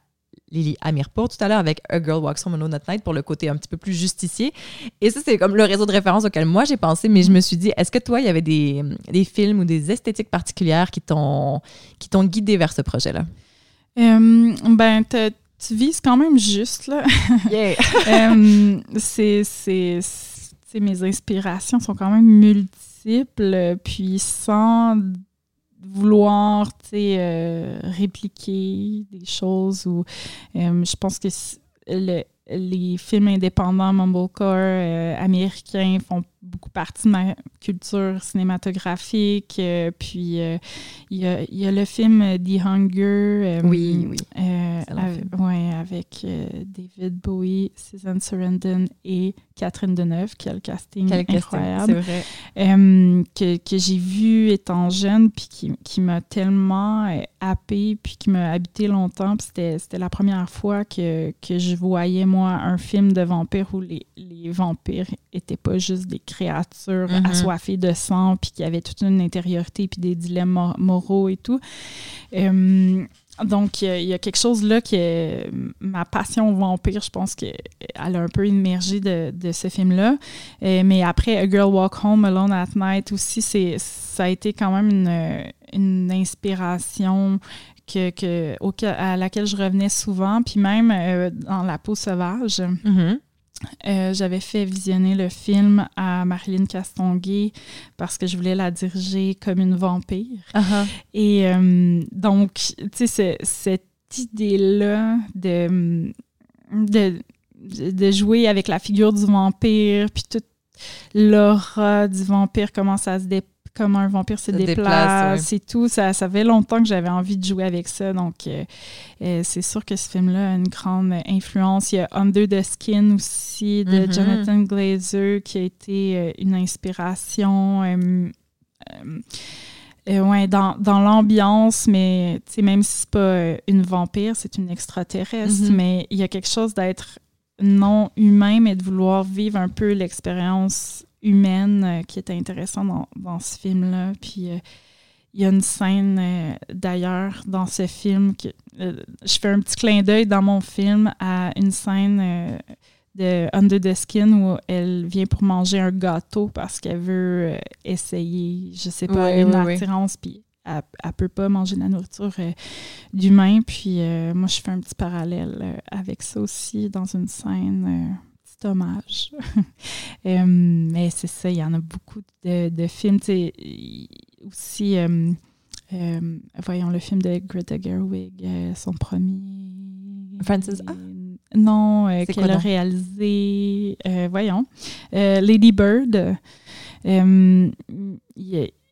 Lily Amirpour tout à l'heure avec A Girl Walks Home Alone at Night pour le côté un petit peu plus justicier. Et ça, c'est comme le réseau de référence auquel moi j'ai pensé, mais je me suis dit, est-ce que toi, il y avait des, des films ou des esthétiques particulières qui t'ont guidé vers ce projet-là? Euh, ben, tu vises quand même juste, là. Yeah! Euh, c'est, mes inspirations sont quand même multiples, puis sans vouloir euh, répliquer des choses ou euh, je pense que le- les films indépendants mumblecore euh, américains font beaucoup partie de ma culture cinématographique euh, puis il y, a, y a le film The Hunger Oui, oui. Ouais, avec euh, David Bowie, Susan Sarandon et Catherine Deneuve, quel casting Quel casting, incroyable. c'est vrai. Euh, que, que j'ai vu étant jeune, puis qui, qui m'a tellement euh, happée, puis qui m'a habité longtemps. C'était, la première fois que, que je voyais, moi, un film de vampires où les, les vampires étaient pas juste des créatures Mhm. assoiffées de sang, puis qui avaient toute une intériorité, puis des dilemmes mor- moraux et tout. Euh, donc, il y a- quelque chose là que ma passion vampire, je pense qu'elle a un peu émergé de, de ce film-là. Euh, mais après, A Girl Walk Home Alone at Night aussi, c'est, ça a été quand même une, inspiration que, à laquelle je revenais souvent. Puis même euh, dans La peau sauvage, Mhm. Euh, j'avais fait visionner le film à Marilyn Castonguay parce que je voulais la diriger comme une vampire. Ah, Et euh, donc, tu sais, ce- cette idée-là de, de, de jouer avec la figure du vampire, puis toute l'aura du vampire, comment ça se dé- comment un vampire se, déplace, déplace, et tout. Ça, ça fait longtemps que j'avais envie de jouer avec ça. Donc, euh, euh, c'est sûr que ce film-là a une grande influence. Il y a Under the Skin aussi de Mhm. Jonathan Glazer qui a été euh, une inspiration. euh, euh, euh, ouais, dans, dans l'ambiance, mais même si c'est pas une vampire, c'est une extraterrestre, Mhm. mais il y a quelque chose d'être non humain, mais de vouloir vivre un peu l'expérience humaine euh, qui est intéressant dans, dans ce film-là. Puis euh, il y a une scène euh, d'ailleurs dans ce film que je fais un petit clin d'œil dans mon film à une scène de Under the Skin où elle vient pour manger un gâteau parce qu'elle veut essayer, je sais pas, une attirance, puis elle, elle peut pas manger de la nourriture euh, d'humain. Puis euh, moi, je fais un petit parallèle euh, avec ça aussi dans une scène. Petit hommage. Euh, mais c'est ça, il y en a beaucoup de, de films. aussi, euh, euh, voyons le film de Greta Gerwig, euh, son premier. Frances A? Non, qu'elle a réalisé. voyons. Lady Bird. Il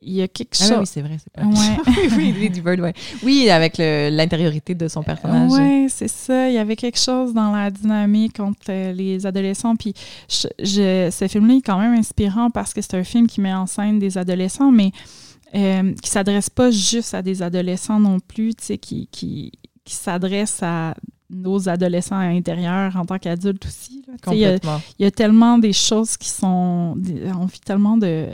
il y a quelque Ah oui, chose. oui, c'est vrai. C'est pas... Ouais. oui, Lady Bird, ouais. Oui, avec l'intériorité de son personnage. Oui, c'est ça. Il y avait quelque chose dans la dynamique entre euh, les adolescents. Puis je, je- ce film-là est quand même inspirant parce que c'est un film qui met en scène des adolescents, mais euh, qui s'adresse pas juste à des adolescents non plus, tu sais, qui, qui, qui s'adresse à nos adolescents intérieurs en tant qu'adultes aussi. Il y, a- Complètement. il y a tellement des choses qui sont... On vit tellement de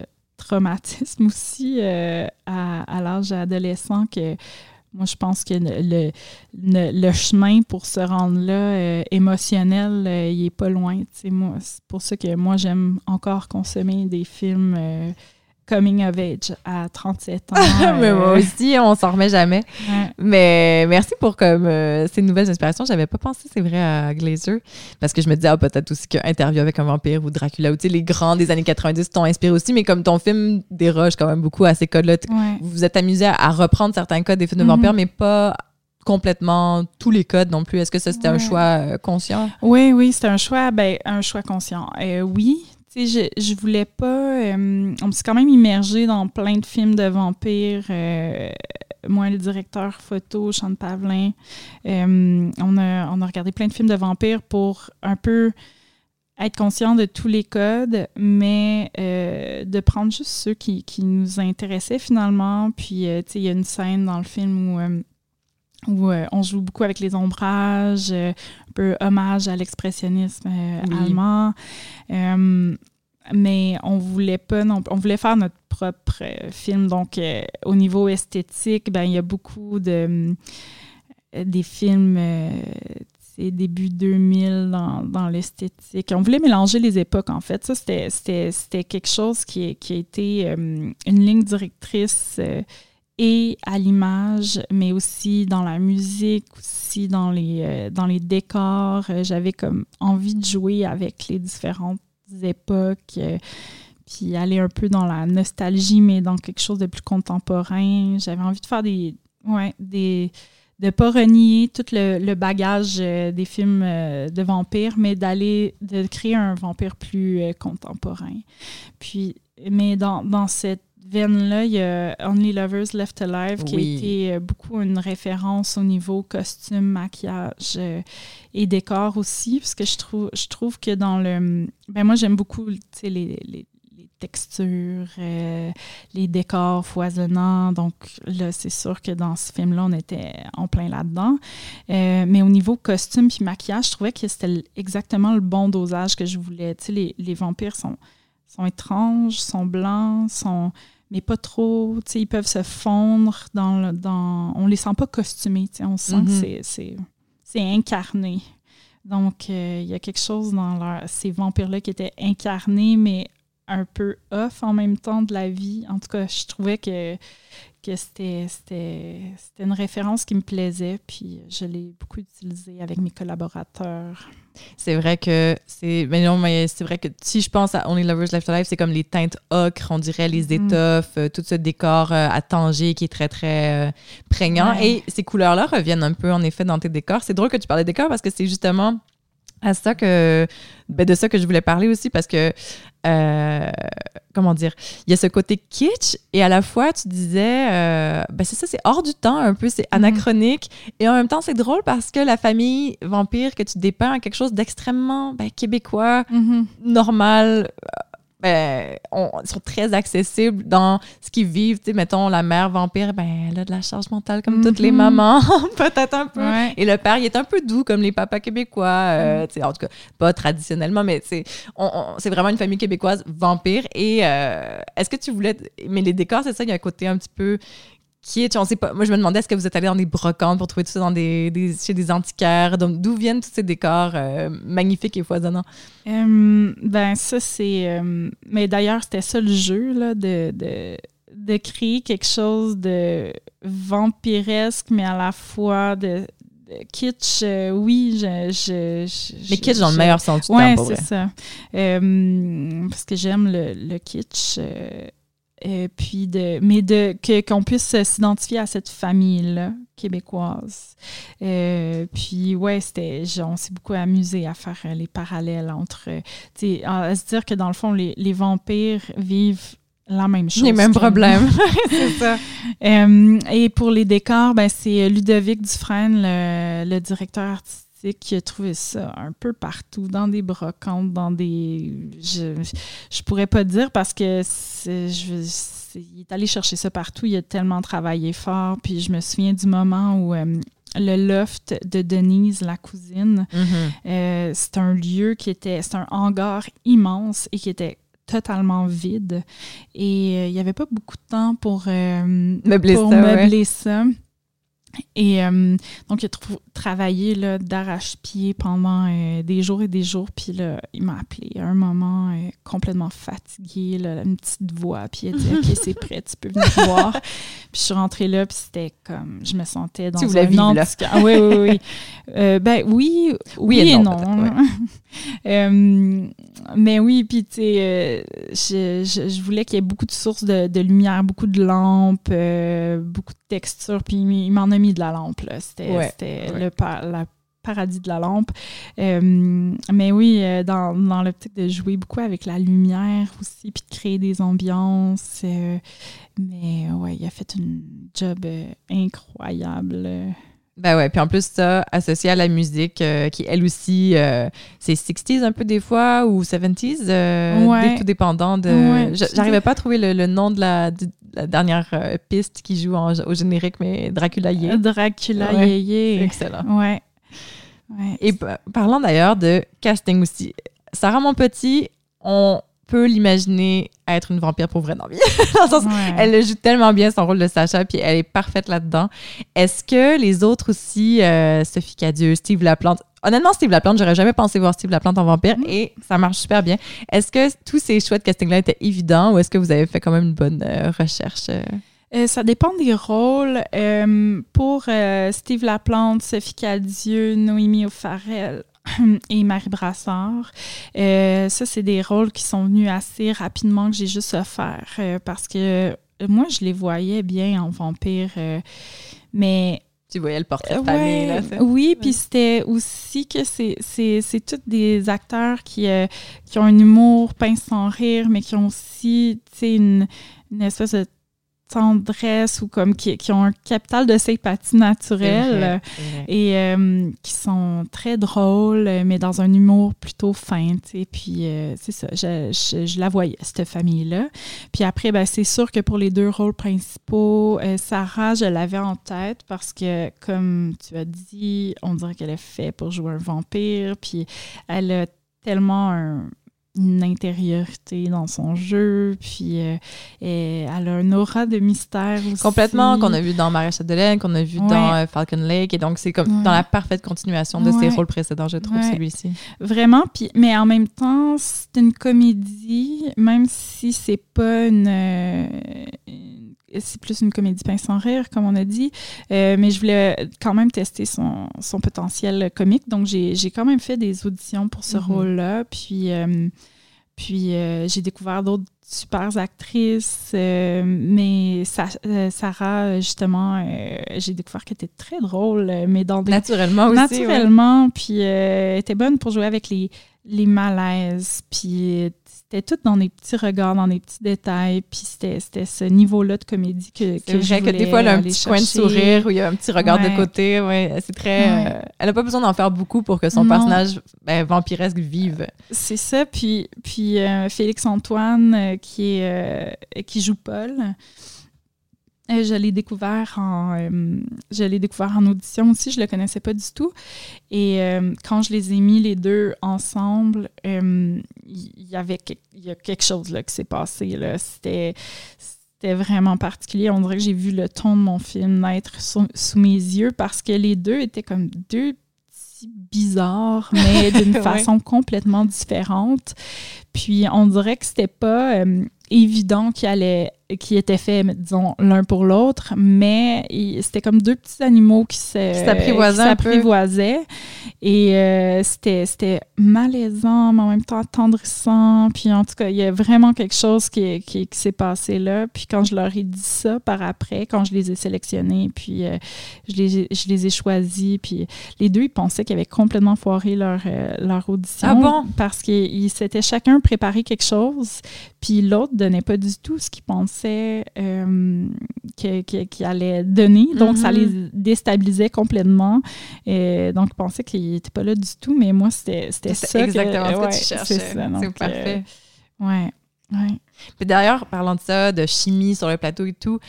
traumatisme aussi euh, à, l'âge adolescent que moi, je pense que le, chemin pour se rendre là, euh, émotionnel, euh, il est pas loin. Moi, c'est pour ça que moi, j'aime encore consommer des films coming of age à 37 ans. Mais moi euh, aussi, on s'en remet jamais. ouais. Mais merci pour comme euh, ces nouvelles inspirations. J'avais pas pensé, c'est vrai, à Glazer. Parce que je me disais, ah, peut-être aussi qu'Interview avec un vampire ou Dracula, ou tu sais, les grands des années 90 t'ont inspiré aussi. Mais comme ton film déroge quand même beaucoup à ces codes-là, Ouais. vous vous êtes amusé à, à reprendre certains codes des films de Mhm. vampires, mais pas complètement tous les codes non plus. Est-ce que ça, c'était un choix euh, conscient? Oui, oui, c'est un choix, ben, un choix conscient. Euh, oui, je, je voulais pas. euh, on s'est quand même immergé dans plein de films de vampires. euh, moi, le directeur photo, Sean Pavlin, euh, on, a, on a regardé plein de films de vampires pour un peu être conscient de tous les codes, mais de prendre juste ceux qui, qui nous intéressaient finalement. Puis, tu sais, il y a une scène dans le film où, où on joue beaucoup avec les ombrages, peu hommage à l'expressionnisme euh, Oui. allemand. Euh, mais on voulait pas non on voulait faire notre propre euh, film donc au niveau esthétique ben il y a beaucoup de des films début 2000 dans, dans l'esthétique on voulait mélanger les époques en fait ça c'était c'était c'était quelque chose qui, qui a été euh, une ligne directrice euh, et à l'image, mais aussi dans la musique, aussi dans les, euh, dans les décors. Euh, J'avais comme envie de jouer avec les différentes époques, euh, puis aller un peu dans la nostalgie, mais dans quelque chose de plus contemporain. J'avais envie de faire des... Ouais, des de pas renier tout le, bagage des films de vampires, mais d'aller, de créer un vampire plus contemporain. Puis, mais dans, dans cette veine-là, il y a Only Lovers Left Alive qui a été euh, beaucoup une référence au niveau costume, maquillage euh, et décor aussi, parce que je trouve, je trouve que dans le... Ben moi, j'aime beaucoup les, les, les textures, euh, les décors foisonnants. Donc là, c'est sûr que dans ce film-là, on était en plein là-dedans. Euh, mais au niveau costume puis maquillage, je trouvais que c'était exactement le bon dosage que je voulais. Tu sais, les, les vampires sont, sont étranges, sont blancs, sont mais pas trop. Tu sais, ils peuvent se fondre dans... le- dans on les sent pas costumés. tu sais, On sent que Mhm. c'est incarné. Donc, euh, il y a quelque chose dans leur, ces vampires-là qui étaient incarnés, mais un peu off en même temps de la vie. En tout cas, je trouvais que, que c'était, une référence qui me plaisait, puis je l'ai beaucoup utilisée avec mes collaborateurs. C'est vrai que c'est. Mais non, mais c'est vrai que si je pense à Only Lovers Left Alive, c'est comme les teintes ocre, on dirait les Mhm. étoffes, euh, tout ce décor euh, à Tanger qui est très, très euh, prégnant. Ouais. Et ces couleurs-là reviennent un peu, en effet, dans tes décors. C'est drôle que tu parlais de décors parce que c'est justement à ça que. ben, de ça que je voulais parler aussi parce que. euh, comment dire? Il y a ce côté kitsch et à la fois, tu disais. euh, ben, c'est ça, c'est hors du temps un peu, c'est anachronique. Et en même temps, c'est drôle parce que la famille vampire que tu dépeins a quelque chose d'extrêmement ben, québécois, normal, euh, ben, on, sont très accessibles dans ce qu'ils vivent. Tu sais, mettons, la mère vampire, ben, elle a de la charge mentale comme toutes les Mhm. mamans, peut-être un peu. Ouais. Et le père, il est un peu doux comme les papas québécois. euh, tu sais, En tout cas, pas traditionnellement, mais c'est on, on- c'est vraiment une famille québécoise vampire. Et euh, est-ce que tu voulais. Mais les décors, c'est ça, il y a un côté un petit peu kitsch. On sait pas. Moi, je me demandais, est-ce que vous êtes allé dans des brocantes pour trouver tout ça dans des, des- chez des antiquaires? Donc, d'où viennent tous ces décors euh, magnifiques et foisonnants? Euh, ben, ça, c'est. euh, mais d'ailleurs, c'était ça le jeu, là, de, de, de créer quelque chose de vampiresque, mais à la fois de, de kitsch. Oui, je. je, je- Mais kitsch dans le meilleur sens du Ouais, terme, pour c'est ça. Parce que j'aime le, le kitsch. Euh, puis de, mais de qu'on puisse s'identifier à cette famille-là québécoise. Euh, puis ouais, c'était, on s'est beaucoup amusé à faire euh, les parallèles entre, euh, à, se dire que dans le fond les, les vampires vivent la même chose. Les mêmes problèmes. c'est ça. Euh, et pour les décors, ben, c'est Ludovic Dufresne, le, le directeur artistique, qui a trouvé ça un peu partout, dans des brocantes, dans des... Je, je pourrais pas dire parce que c'est- je, c'est- il est allé chercher ça partout. Il a tellement travaillé fort. Puis je me souviens du moment où euh, le loft de Denise, la cousine, Mhm. euh, c'est un lieu qui était, c'est un hangar immense et qui était totalement vide. Et euh, il n'y avait pas beaucoup de temps pour, euh, Meubler pour ça, ouais. meubler ça. Et euh, donc, il a travaillé d'arrache-pied pendant euh, des jours et des jours. Puis là, il m'a appelé à un moment euh, complètement fatigué, là, une petite voix. Puis il a dit OK, c'est prêt, tu peux venir voir. Puis je suis rentrée là, puis c'était comme, je me sentais dans Tu un vivre là. Ah, oui, oui, oui. Ben oui, oui, et non. Euh, mais oui, puis tu sais, je, je- je voulais qu'il y ait beaucoup de sources de, de lumière, beaucoup de lampes, beaucoup de textures, puis il m'en a de la lampe, là. C'était Ouais, c'était ouais. le pa- la paradis de la lampe. Euh, mais oui, euh, dans, dans l'optique de jouer beaucoup avec la lumière aussi, puis de créer des ambiances. euh, mais ouais, il a fait une job incroyable. Ben ouais, puis en plus, ça, associé à la musique, euh, qui elle aussi, euh, c'est 60s un peu des fois, ou 70s, euh, Ouais. tout dépendant de... Ouais, J'arrivais pas à trouver le, le nom de la, de la dernière piste qui joue en- au générique, mais Dracula Yé. Dracula Ouais. Excellent. Ouais. Et pa- parlant d'ailleurs de casting aussi, Sarah Monpetit, on peut l'imaginer être une vampire pour vrai dans vie. Dans le sens, Ouais. Elle le joue tellement bien son rôle de Sacha, puis elle est parfaite là-dedans. Est-ce que les autres aussi, euh, Sophie Cadieux, Steve Laplante, honnêtement, Steve Laplante, j'aurais jamais pensé voir Steve Laplante en vampire Mm. et ça marche super bien. Est-ce que tous ces choix de casting-là étaient évidents ou est-ce que vous avez fait quand même une bonne euh, recherche? euh? Euh, ça dépend des rôles. Euh, pour euh, Steve Laplante, Sophie Cadieux, Noémie O'Farrell et Marie Brassard, euh, ça, c'est des rôles qui sont venus assez rapidement que j'ai juste à faire euh, parce que euh, moi, je les voyais bien en vampire, euh, mais Tu voyais le portrait de Ouais, famille, là. c'est- oui, puis c'était aussi que c'est, c'est, c'est tous des acteurs qui, euh, qui ont un humour pince sans rire, mais qui ont aussi une, une espèce de tendresse ou comme qui, qui ont un capital de sympathie naturelle vrai. et euh, qui sont très drôles, mais dans un humour plutôt fin, sais. Puis euh, c'est ça, je, je- je la voyais, cette famille-là. Puis après, ben, c'est sûr que pour les deux rôles principaux, euh, Sarah, je l'avais en tête parce que, comme tu as dit, on dirait qu'elle est faite pour jouer un vampire, puis elle a tellement un- une intériorité dans son jeu, puis euh, elle a un aura de mystère aussi. Complètement, qu'on a vu dans Maria Chapdelaine, qu'on a vu Ouais. dans euh, Falcon Lake. Et donc, c'est comme Ouais. dans la parfaite continuation de ses rôles précédents, je trouve, celui-ci. Vraiment, puis, mais en même temps, c'est une comédie, même si c'est pas une. euh, une- c'est plus une comédie pince sans rire, comme on a dit. Euh, mais je voulais quand même tester son, son potentiel comique. Donc, j'ai quand même fait des auditions pour ce Mhm. rôle-là. Puis, euh, puis euh, j'ai découvert d'autres super actrices. euh, mais Sa- euh, Sarah, justement, euh, j'ai découvert qu'elle était très drôle, mais dans des Naturellement aussi. ouais. naturellement, puis euh, elle était bonne pour jouer avec les, les malaises, puis c'était tout dans des petits regards, dans des petits détails, puis c'était ce niveau-là de comédie que, que vrai que des fois, elle a un petit coin de sourire où il y a un petit regard de côté. Ouais, c'est très. Euh, elle n'a pas besoin d'en faire beaucoup pour que son personnage ben, vampiresque vive. C'est ça. Puis, puis euh, Félix Antoine, euh, qui, est, qui joue Paul, euh, je l'ai découvert en euh, je l'ai découvert en audition aussi, je le connaissais pas du tout. Et euh, quand je les ai mis les deux ensemble, il y avait y a quelque chose là qui s'est passé là. C'était c'était vraiment particulier. On dirait que j'ai vu le ton de mon film naître sous, mes yeux parce que les deux étaient comme deux petits bizarres, mais d'une façon complètement différente. Puis on dirait que c'était pas évident qu'il allait qui étaient faits, disons, l'un pour l'autre, mais c'était comme deux petits animaux qui s'apprivoisaient. Et euh, c'était malaisant, mais en même temps attendrissant. Puis en tout cas, il y a vraiment quelque chose qui, qui, s'est passé là. Puis quand je leur ai dit ça par après, quand je les ai sélectionnés, puis euh, je, les, je les ai choisis, puis les deux, ils pensaient qu'ils avaient complètement foiré leur, euh, leur audition. Ah bon? Parce qu'ils s'étaient chacun préparé quelque chose, puis l'autre donnait pas du tout ce qu'il pensait euh, qui, allait donner. Donc, ça les mm-hmm. déstabilisait complètement. Et donc, ils pensaient qu'il n'était pas là du tout, mais moi, c'était ça. exactement ce que tu cherchais. C'est parfait. Euh, ouais. ouais. Puis d'ailleurs, parlant de ça, de chimie sur le plateau et tout,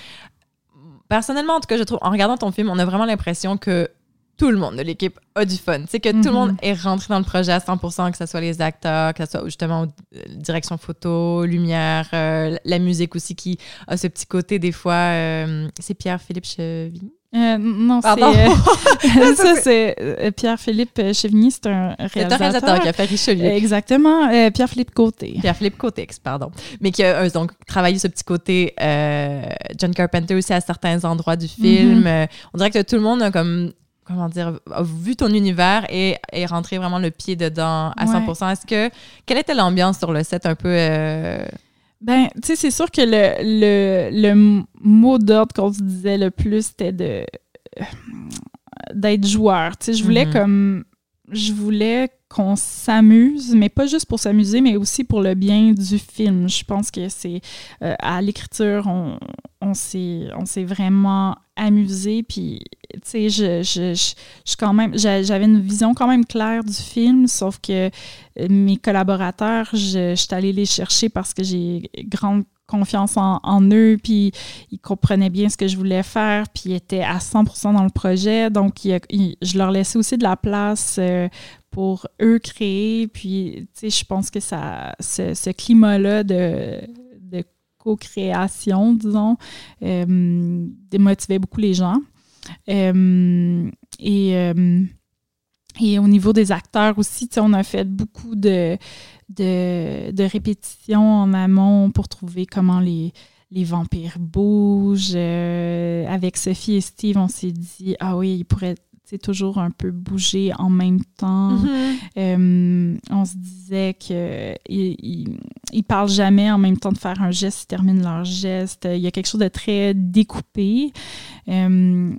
personnellement, en tout cas, je trouve, en regardant ton film, on a vraiment l'impression que tout le monde de l'équipe a du fun. C'est que tout le monde mhm. est rentré dans le projet à 100 que ce soit les acteurs, que ce soit justement euh, direction photo, lumière, euh, la musique aussi qui a ce petit côté des fois. Euh, c'est Pierre-Philippe Chevigny? non, c'est ça, c'est Pierre-Philippe Chevigny, c'est un réalisateur. C'est un réalisateur qui a fait Richelieu. Exactement, Pierre-Philippe Côté. Pierre-Philippe Côté, pardon. Mais qui a donc travaillé ce petit côté John Carpenter aussi à certains endroits du film. Mhm. on dirait que tout le monde a comme comment dire, vu ton univers et rentré vraiment le pied dedans à 100%. Est-ce que, quelle était l'ambiance sur le set un peu? Euh? Ben, tu sais, c'est sûr que le, le, le mot d'ordre qu'on se disait le plus, c'était de d'être joueur. Tu sais, je voulais mm-hmm. comme je voulais qu'on s'amuse, mais pas juste pour s'amuser, mais aussi pour le bien du film. Je pense que c'est euh, à l'écriture, on, on s'est vraiment amusé. Puis, tu sais, je, je, quand même, j'avais une vision quand même claire du film, sauf que euh, mes collaborateurs, je suis allée les chercher parce que j'ai grande confiance en, eux, puis ils comprenaient bien ce que je voulais faire, puis ils étaient à 100% dans le projet. Donc, je leur laissais aussi de la place euh, pour eux créer. Puis, tu sais, je pense que ça, ce, climat-là de, de co-création, disons, euh, démotivait beaucoup les gens. Euh, et, et au niveau des acteurs aussi, on a fait beaucoup de de, de répétitions en amont pour trouver comment les, les vampires bougent. Euh, avec Sophie et Steve, on s'est dit, ah oui, ils pourraient toujours un peu bouger en même temps. Mm-hmm. Euh, on se disait qu'ils ils, parlent jamais en même temps de faire un geste, ils terminent leur geste. Il y a quelque chose de très découpé. Euh,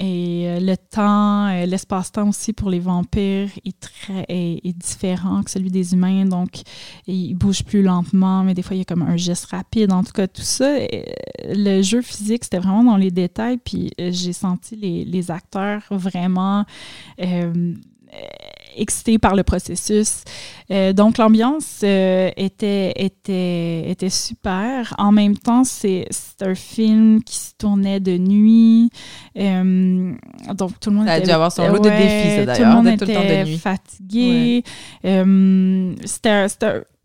et euh, le temps, euh, l'espace-temps aussi pour les vampires est, très, est, différent que celui des humains. Donc, ils bougent plus lentement, mais des fois, il y a comme un geste rapide. En tout cas, tout ça, euh, le jeu physique, c'était vraiment dans les détails. Puis, j'ai senti les, les, acteurs vraiment excité par le processus. Euh, donc, l'ambiance euh, était, était, était super. En même temps, c'est un film qui se tournait de nuit. Euh, donc, tout le monde ça a dû avoir son lot de défis, d'ailleurs. Tout le monde était fatigué. C'était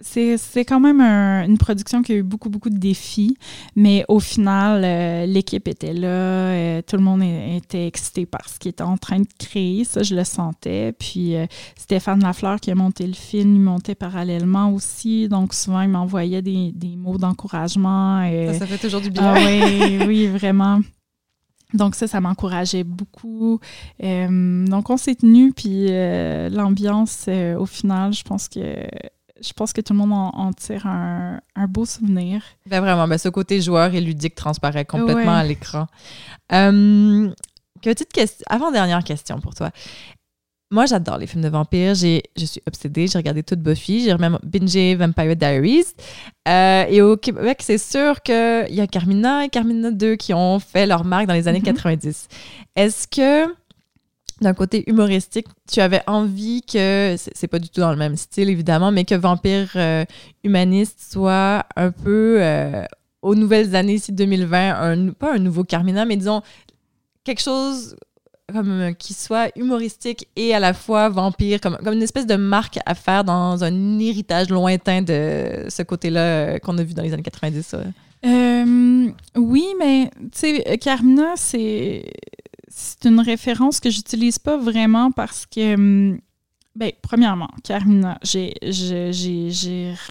c'est quand même une production qui a eu beaucoup, beaucoup de défis, mais au final, euh, l'équipe était là, euh, tout le monde était excité par ce qu'il était en train de créer, ça, je le sentais. Puis euh, Stéphane Lafleur qui a monté le film, il montait parallèlement aussi, donc souvent, il m'envoyait des, mots d'encouragement. Ça, ça fait toujours du bien. Ah oui, oui, vraiment. Donc ça, ça m'encourageait beaucoup. donc on s'est tenu, puis l'ambiance, au final, je pense que je pense que tout le monde en, tire un, beau souvenir. Ben vraiment, ben ce côté joueur et ludique transparaît complètement à l'écran. Euh, petite question, avant-dernière question pour toi. moi, j'adore les films de vampires. J'ai, je suis obsédée. J'ai regardé toute Buffy. J'ai même bingé Vampire Diaries. Euh, et au Québec, c'est sûr qu'il y a Carmina et Carmina 2 qui ont fait leur marque dans les années 90. Mm-hmm. Est-ce que, d'un côté humoristique, tu avais envie que, c'est, pas du tout dans le même style évidemment, mais que Vampire euh, Humaniste soit un peu euh, aux nouvelles années, ici 2020, un, pas un nouveau Carmina, mais disons quelque chose comme euh, qui soit humoristique et à la fois vampire, comme, une espèce de marque à faire dans un héritage lointain de ce côté-là qu'on a vu dans les années 90. Euh, oui, mais tu sais, Carmina, c'est une référence que j'utilise pas vraiment parce que hum, Bien, premièrement, Carmina, j'ai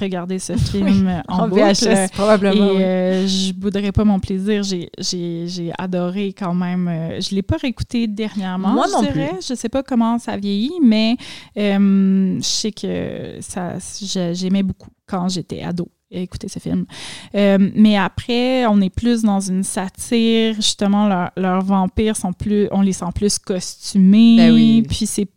regardé ce film en, VHS, probablement. Et euh, je bouderais pas mon plaisir. J'ai adoré quand même. Euh, je l'ai pas réécouté dernièrement. Moi non plus. Je sais pas comment ça vieillit, mais euh, je sais que ça j'aimais beaucoup quand j'étais ado écouter ce film. mais après, on est plus dans une satire. Justement, leurs vampires sont plus, on les sent plus costumés. Ben oui. Puis c'est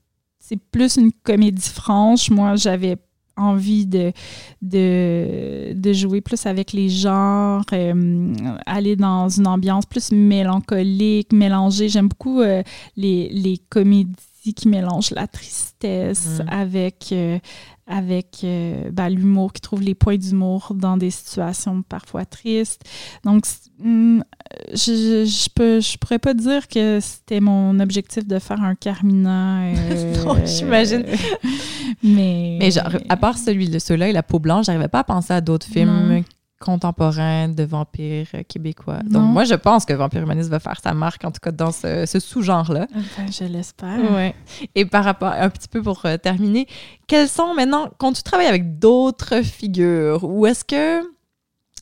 c'est plus une comédie franche. Moi, j'avais envie de, de, jouer plus avec les genres, euh, aller dans une ambiance plus mélancolique, mélanger. J'aime beaucoup euh, les, comédies qui mélangent la tristesse mm. avec, euh, avec euh, ben, l'humour, qui trouve les points d'humour dans des situations parfois tristes. Donc, hmm, je, je, peux, je pourrais pas dire que c'était mon objectif de faire un Carmina. non, j'imagine. mais, mais genre, à part celui de ceux-là et La peau blanche, j'arrivais pas à penser à d'autres films contemporain de vampires québécois. Donc, moi, je pense que Vampire Humaniste va faire sa marque, en tout cas dans ce, sous-genre-là. je l'espère. Ouais. Et par rapport, un petit peu pour euh, terminer, quels sont maintenant, quand tu travailles avec d'autres figures, ou est-ce que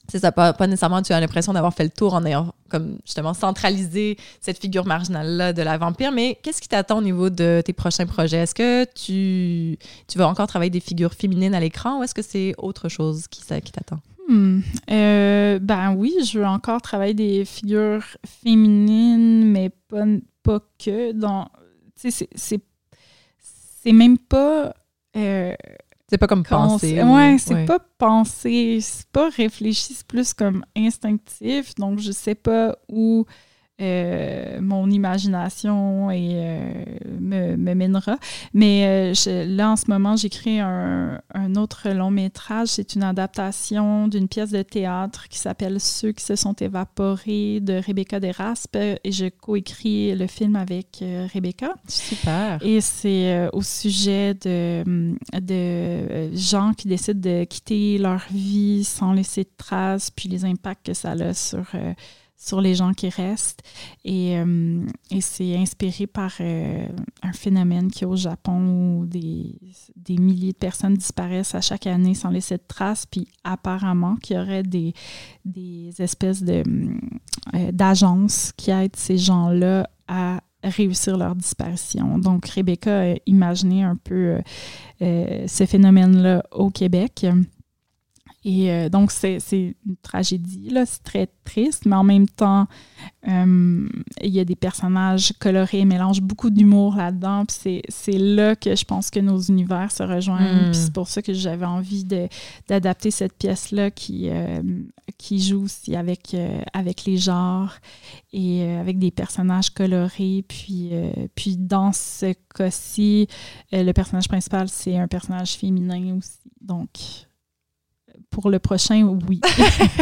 c'est ça, pas, pas, nécessairement tu as l'impression d'avoir fait le tour en ayant comme justement centralisé cette figure marginale-là de la vampire, mais qu'est-ce qui t'attend au niveau de tes prochains projets? Est-ce que tu, tu vas encore travailler des figures féminines à l'écran ou est-ce que c'est autre chose qui, qui t'attend? Hmm. Euh, ben oui, je veux encore travailler des figures féminines, mais pas, pas que. Dans, c'est, c'est même pas. Euh, c'est pas comme penser. Ouais, c'est pas penser, c'est pas réfléchi, c'est plus comme instinctif. Donc, je sais pas où euh, mon imagination et, euh, me, mènera. Mais euh, là, en ce moment, j'écris un, un, autre long métrage. C'est une adaptation d'une pièce de théâtre qui s'appelle Ceux qui se sont évaporés de Rebecca Deraspe et je coécris le film avec Rebecca. Super. Et c'est au sujet de, de gens qui décident de quitter leur vie sans laisser de traces, puis les impacts que ça a sur sur les gens qui restent. Et, euh, c'est inspiré par euh, un phénomène qui au Japon où des, milliers de personnes disparaissent à chaque année sans laisser de traces. Puis apparemment qu'il y aurait des, des espèces de, euh, d'agences qui aident ces gens-là à réussir leur disparition. Donc Rebecca a imaginé un peu ce phénomène-là au Québec. Et euh, donc, c'est une tragédie, là, c'est très triste, mais en même temps, euh, il y a des personnages colorés, mélangent beaucoup d'humour là-dedans. Puis c'est là que je pense que nos univers se rejoignent. Puis hmm. c'est pour ça que j'avais envie d'adapter cette pièce-là qui, euh, qui joue aussi avec, avec les genres et avec des personnages colorés. Puis, puis dans ce cas-ci, le personnage principal, c'est un personnage féminin aussi. Donc, pour le prochain, oui.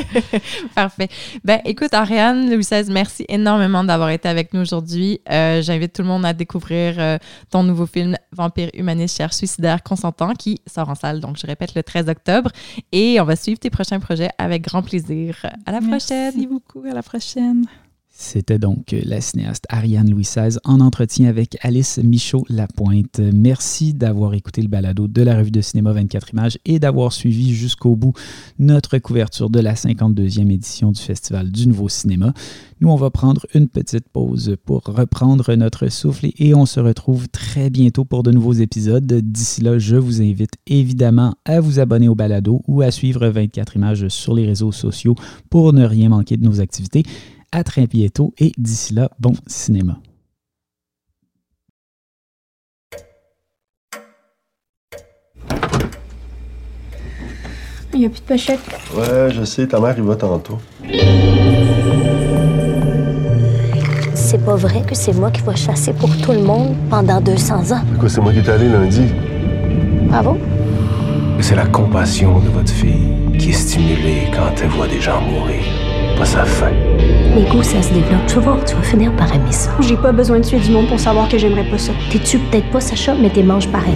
Parfait. Ben, écoute, Ariane Louis XVI, merci énormément d'avoir été avec nous aujourd'hui. Euh, j'invite tout le monde à découvrir euh, ton nouveau film Vampire humaniste, cher suicidaire consentant qui sort en salle, donc je répète, le 13 octobre. Et on va suivre tes prochains projets avec grand plaisir. À la prochaine. Merci beaucoup. À la prochaine. C'était donc la cinéaste Ariane Louis XVI en entretien avec Alice Michaud-Lapointe. Merci d'avoir écouté le balado de la revue de cinéma 24 images et d'avoir suivi jusqu'au bout notre couverture de la 52e édition du Festival du Nouveau Cinéma. Nous, on va prendre une petite pause pour reprendre notre souffle et on se retrouve très bientôt pour de nouveaux épisodes. D'ici là, je vous invite évidemment à vous abonner au balado ou à suivre 24 images sur les réseaux sociaux pour ne rien manquer de nos activités à très bientôt et d'ici là, bon cinéma. Il n'y a plus de pochette. Ouais, je sais, ta mère y va tantôt. C'est pas vrai que c'est moi qui vais chasser pour tout le monde pendant 200 ans. Pourquoi c'est moi qui est allé lundi? Ah Bravo. C'est la compassion de votre fille qui est stimulée quand elle voit des gens mourir pas. Les goûts, ça se développe. Tu vas voir, tu vas finir par aimer ça. J'ai pas besoin de tuer du monde pour savoir que j'aimerais pas ça. T'es-tu peut-être pas Sacha, mais t'es manges pareil.